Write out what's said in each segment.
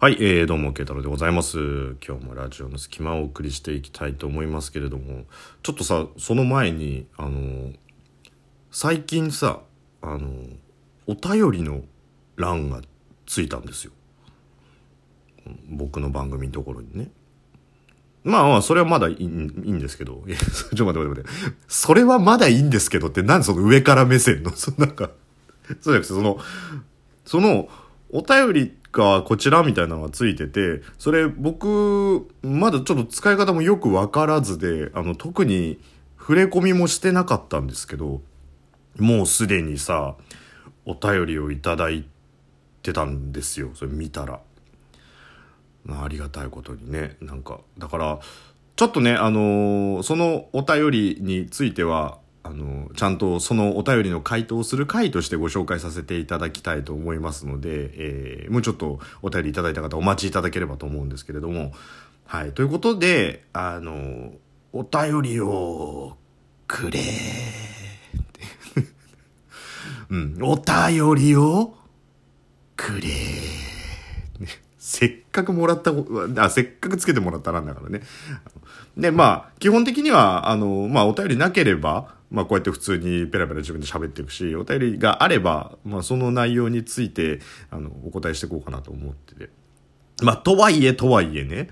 はい、えー、どうも、慶太郎でございます。今日もラジオの隙間をお送りしていきたいと思いますけれども、ちょっとさ、その前に、あの、最近さ、あの、お便りの欄がついたんですよ。僕の番組のところにね。まあまあ、それはまだいいいいんですけど。ちょ待って待って待って。それはまだいいんですけどって、なんでその上から目線の、そのなんか、そうじゃなくて、その、その、お便りがこちらみたいなのがついてて、それ僕、まだちょっと使い方もよくわからずで、あの、特に触れ込みもしてなかったんですけど、もうすでにさ、お便りをいただいてたんですよ。それ見たら。まあ、ありがたいことにね。なんか、だから、ちょっとね、あのーそのお便りについては、あのちゃんとそのお便りの回答をする回としてご紹介させていただきたいと思いますので、えーもうちょっとお便りいただいた方お待ちいただければと思うんですけれども。はい。ということで、あのお便りをくれうん、お便りをくれせっかくもらった、あ、せっかくつけてもらったなんだからね。で、まあ、基本的には、あの、まあ、お便りなければ、まあ、こうやって普通にペラペラ自分で喋っていくし、お便りがあれば、まあ、その内容について、あの、お答えしていこうかなと思ってて。まあ、とはいえ、とはいえね、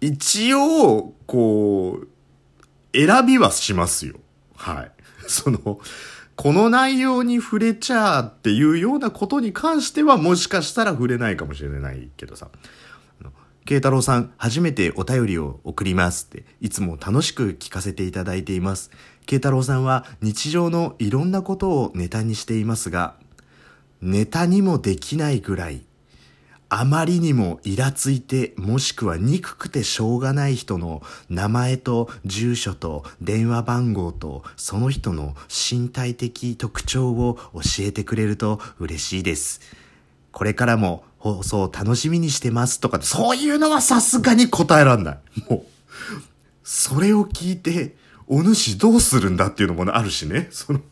一応、こう、選びはしますよ。はい。その、この内容に触れちゃうっていうようなことに関してはもしかしたら触れないかもしれないけどさ。慶太郎さん、初めてお便りを送りますって、いつも楽しく聞かせていただいています。慶太郎さんは日常のいろんなことをネタにしていますが、ネタにもできないぐらい、あまりにもイラついてもしくは憎くてしょうがない人の名前と住所と電話番号とその人の身体的特徴を教えてくれると嬉しいです。これからも放送楽しみにしてますとかそういうのはさすがに答えらんない。もう、それを聞いてお主どうするんだっていうのもあるしね。その、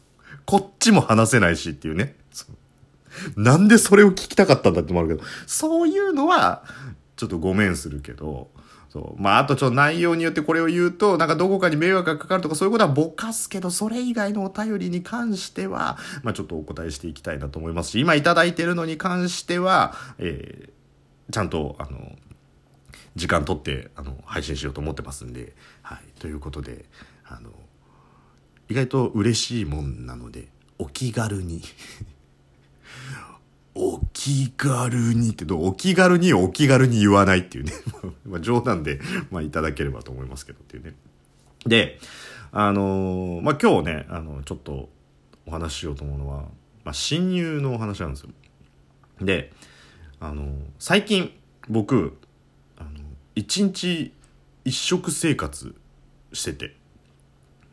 こっちも話せないしっていうね。なんでそれを聞きたかったんだってもあるけど、そういうのは、ちょっとごめんするけど、そう。まあ、あとちょっと内容によってこれを言うと、なんかどこかに迷惑がかかるとかそういうことはぼかすけど、それ以外のお便りに関しては、まあちょっとお答えしていきたいなと思いますし、今いただいてるのに関しては、えー、ちゃんと、あの、時間取って、あの、配信しようと思ってますんで、はい。ということで、あの、意外と嬉しいもんなので、お気軽に。お気軽にってどうお気軽にお気軽に言わないっていうね。ま冗談で、まあいただければと思いますけどっていうね。で、あのーまあ今日ね、あの、ちょっとお話ししようと思うのは、まあ親友のお話なんですよ。で、あの最近僕、あの、一日一食生活してて。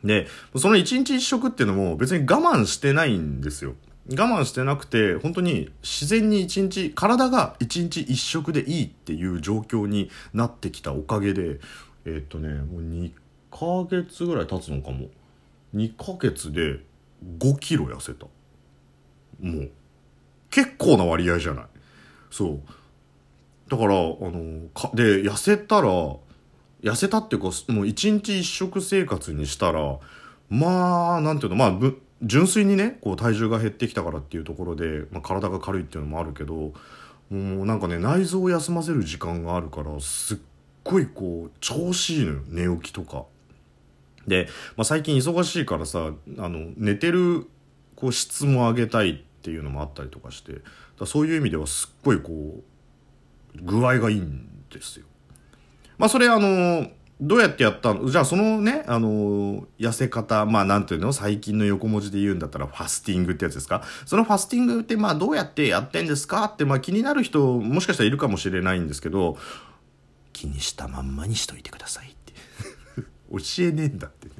で、その一日一食っていうのも別に我慢してないんですよ。我慢してなくて、本当に自然に一日、体が一日一食でいいっていう状況になってきたおかげで、えーっとね、もう2ヶ月ぐらい経つのかも。2ヶ月で5キロ痩せた。もう、結構な割合じゃない。そう。だから、あの、か、で、痩せたら、痩せたっていうか、もう一日一食生活にしたら、まあ、なんていうの、まあ、ぶ純粋にね、こう体重が減ってきたからっていうところで、まあ、体が軽いっていうのもあるけど、もうなんかね、内臓を休ませる時間があるから、すっごいこう、調子いいのよ、寝起きとか。で、まあ、最近忙しいからさ、あの、寝てる、こう、質も上げたいっていうのもあったりとかして、だそういう意味ではすっごいこう、具合がいいんですよ。まあそれあの、どうやってやったの？じゃあそのね、あの、痩せ方、まあなんていうの？最近の横文字で言うんだったらファスティングってやつですか？そのファスティングってまあどうやってやってんですか？ってまあ気になる人もしかしたらいるかもしれないんですけど、気にしたまんまにしといてくださいって。教えねえんだってね。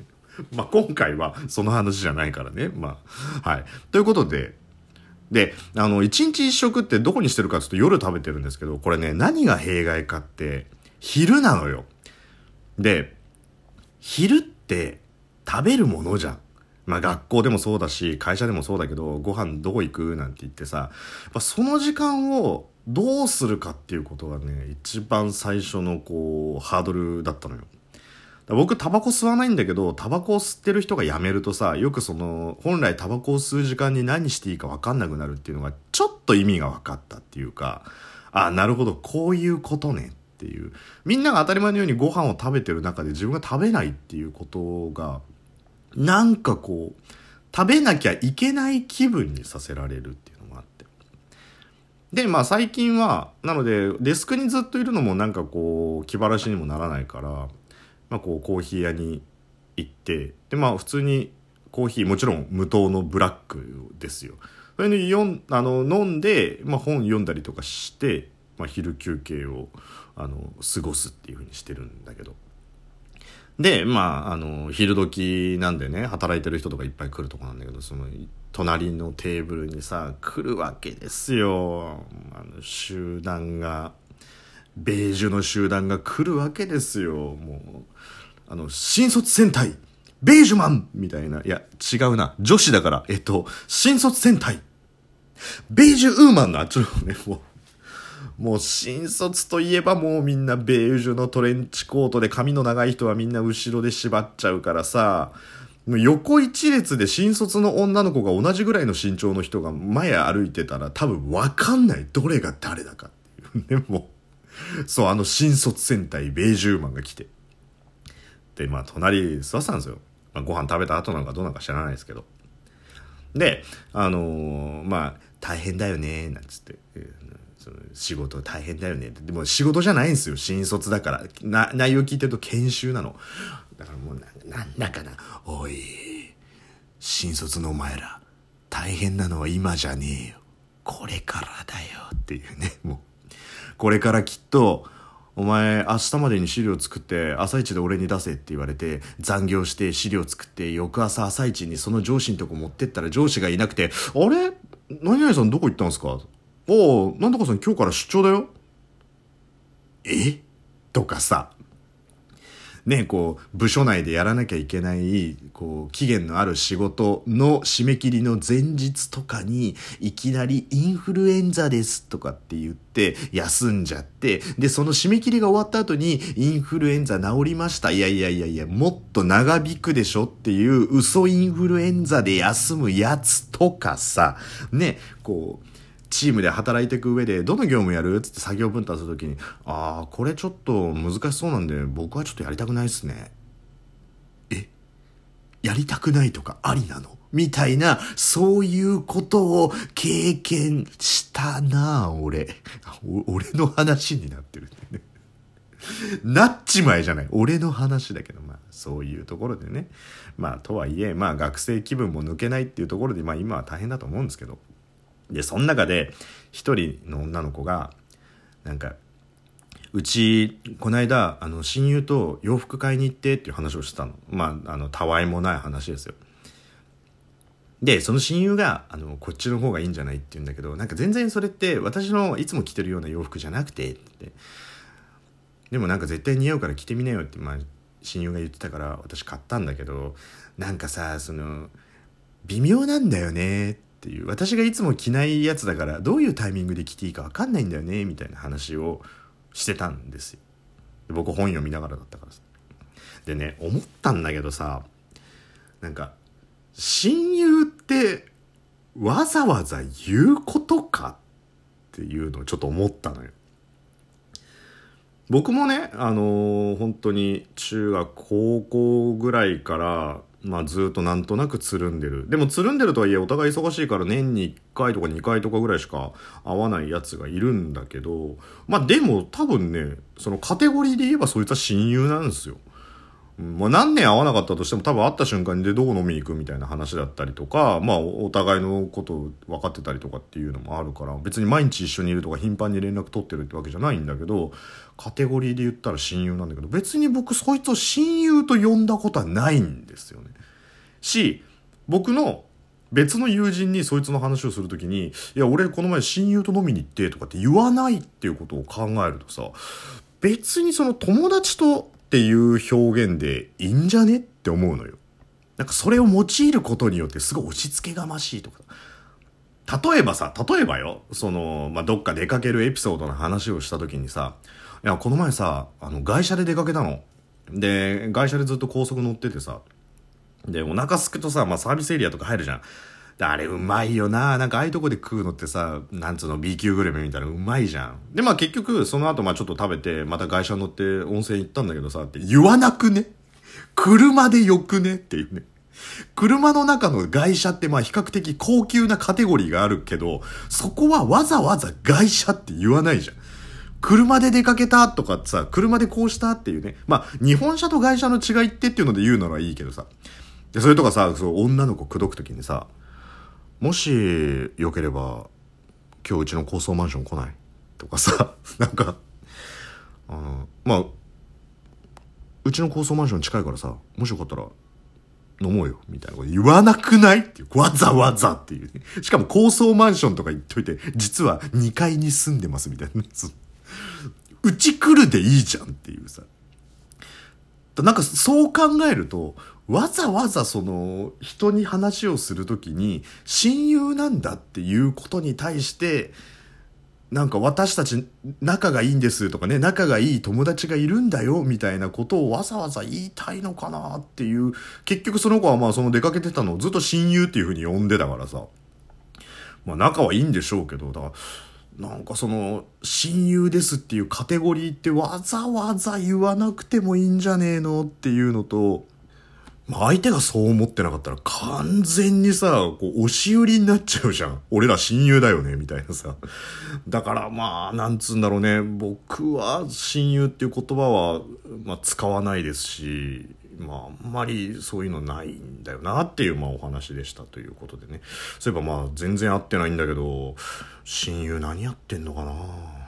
まあ今回はその話じゃないからね。まあ、はい。ということで、で、あの、一日一食ってどこにしてるかっていうと夜食べてるんですけど、これね、何が弊害かって、昼なのよ。で、昼って食べるものじゃん。まあ学校でもそうだし、会社でもそうだけど、ご飯どこ行くなんて言ってさ、やっぱその時間をどうするかっていうことがね、一番最初のこう、ハードルだったのよ。僕タバコ吸わないんだけど、タバコを吸ってる人がやめるとさ、よくその、本来タバコを吸う時間に何していいか分かんなくなるっていうのが、ちょっと意味が分かったっていうか、あ、なるほど、こういうことねっていう。みんなが当たり前のようにご飯を食べてる中で自分が食べないっていうことが、なんかこう、食べなきゃいけない気分にさせられるっていうのもあって。で、まあ最近は、なので、デスクにずっといるのもなんかこう、気晴らしにもならないから、まあこう、コーヒー屋に行って、で、まあ普通にコーヒー、もちろん無糖のブラックですよ。それに、あの、飲んで、まあ本読んだりとかして、まあ昼休憩を、あの、過ごすっていうふうにしてるんだけど。で、まあ、あの、昼時なんでね、働いてる人とかいっぱい来るとこなんだけど、その、隣のテーブルにさ、来るわけですよ。あの、集団が、ベージュの集団が来るわけですよ。もう、あの、新卒戦隊、ベージュマンみたいな。いや、違うな。女子だから、えっと、新卒戦隊、ベージュウーマンのあっちのね、もう、もう新卒といえばもうみんなベージュのトレンチコートで髪の長い人はみんな後ろで縛っちゃうからさ、もう横一列で新卒の女の子が同じぐらいの身長の人が前歩いてたら多分わかんないどれが誰だかっていうね、もう。そう、あの新卒戦隊ベージュマンが来て。で、まあ隣座ってたんですよ。まあ、ご飯食べた後なんかどうなんか知らないですけど。で、あのー、まあ、大変だよね、なんつって。その仕事大変だよね。でも仕事じゃないんですよ。新卒だから。な内容聞いてると研修なの。だからもうななんだかなおい新卒のお前ら大変なのは今じゃねえよ。これからだよっていうね。もうこれからきっとお前明日までに資料作って朝一で俺に出せって言われて残業して資料作って翌朝朝一にその上司のとこ持ってったら上司がいなくて「あれ？何々さんどこ行ったんですか?」おなんとかさん今日から出張だよ。え？とかさ。ね、こう、部署内でやらなきゃいけない、こう、期限のある仕事の締め切りの前日とかに、いきなりインフルエンザですとかって言って、休んじゃって、で、その締め切りが終わった後に、インフルエンザ治りました。いやいやいやいや、もっと長引くでしょっていう嘘インフルエンザで休むやつとかさ、ね、こう、チームで働いていく上で、どの業務やる？つって作業分担するときに、ああ、これちょっと難しそうなんで、僕はちょっとやりたくないっすね。え？やりたくないとかありなの？みたいな、そういうことを経験したな俺。俺の話になってるんだね。なっちまえじゃない。俺の話だけど、まあ、そういうところでね。まあ、とはいえ、まあ、学生気分も抜けないっていうところで、まあ、今は大変だと思うんですけど。で、その中で、一人の女の子が、なんか、うち、この間、あの、親友と洋服買いに行ってっていう話をしてたの。まあ、あの、たわいもない話ですよ。で、その親友が、あの、こっちの方がいいんじゃないって言うんだけど、なんか全然それって私のいつも着てるような洋服じゃなくて、って。でもなんか絶対似合うから着てみなよって、まあ、親友が言ってたから私買ったんだけど、なんかさ、その、微妙なんだよねってっていう。私がいつも着ないやつだからどういうタイミングで着ていいか分かんないんだよねみたいな話をしてたんですよ。で僕本読みながらだったからさ。でね思ったんだけどさなんか親友ってわざわざ言うことかっていうのをちょっと思ったのよ。僕もねあのー、本当に中学高校ぐらいからまあずっとなんとなくつるんでる。でもつるんでるとはいえお互い忙しいから年に1回とか2回とかぐらいしか会わないやつがいるんだけど、まあでも多分ね、そのカテゴリーで言えばそいつは親友なんですよ。まあ、何年会わなかったとしても多分会った瞬間にでどう飲みに行くみたいな話だったりとか、まあお互いのこと分かってたりとかっていうのもあるから、別に毎日一緒にいるとか頻繁に連絡取ってるってわけじゃないんだけど、カテゴリーで言ったら親友なんだけど、別に僕そいつを親友と呼んだことはないんですよね。し、僕の別の友人にそいつの話をするときに、いや、俺この前親友と飲みに行ってとかって言わないっていうことを考えるとさ、別にその友達とっていう表現でいいんじゃねって思うのよ。なんかそれを用いることによってすごい押し付けがましいとか。例えばさ、例えばよ、その、まあ、どっか出かけるエピソードの話をした時にさ、いや、この前さ、あの、外車で出かけたの。で、外車でずっと高速乗っててさ、で、お腹すくとさ、まあ、サービスエリアとか入るじゃん。あれうまいよななんかああいうとこで食うのってさ、なんつうの B 級グルメみたいなうまいじゃん。で、まあ結局、その後まあちょっと食べて、また外車乗って温泉行ったんだけどさ、って言わなくね？車でよくね？っていうね。車の中の外車ってまあ比較的高級なカテゴリーがあるけど、そこはわざわざ外車って言わないじゃん。車で出かけたとかさ、車でこうしたっていうね。まあ、日本車と外車の違いってっていうので言うならいいけどさ。で、それとかさ、そう、女の子口説くときにさ、もし、よければ、今日うちの高層マンション来ない？とかさ、なんか、あの、まあ、うちの高層マンション近いからさ、もしよかったら、飲もうよ、みたいなこと言わなくない？っていう。わざわざっていう、ね。しかも高層マンションとか言っといて、実は2階に住んでますみたいな、ね。うち来るでいいじゃんっていうさ。なんかそう考えると、わざわざその人に話をするときに親友なんだっていうことに対してなんか私たち仲がいいんですとかね仲がいい友達がいるんだよみたいなことをわざわざ言いたいのかなっていう結局その子はまあその出かけてたのをずっと親友っていうふうに呼んでたからさまあ仲はいいんでしょうけどだからなんかその、親友ですっていうカテゴリーってわざわざ言わなくてもいいんじゃねえのっていうのと、相手がそう思ってなかったら完全にさ、こう、押し売りになっちゃうじゃん。俺ら親友だよね、みたいなさ。だからまあ、なんつうんだろうね。僕は親友っていう言葉は、まあ、使わないですし、まあ、あんまりそういうのないんだよなっていう、まあ、お話でしたということでね。そういえばまあ、全然会ってないんだけど、親友何やってんのかな？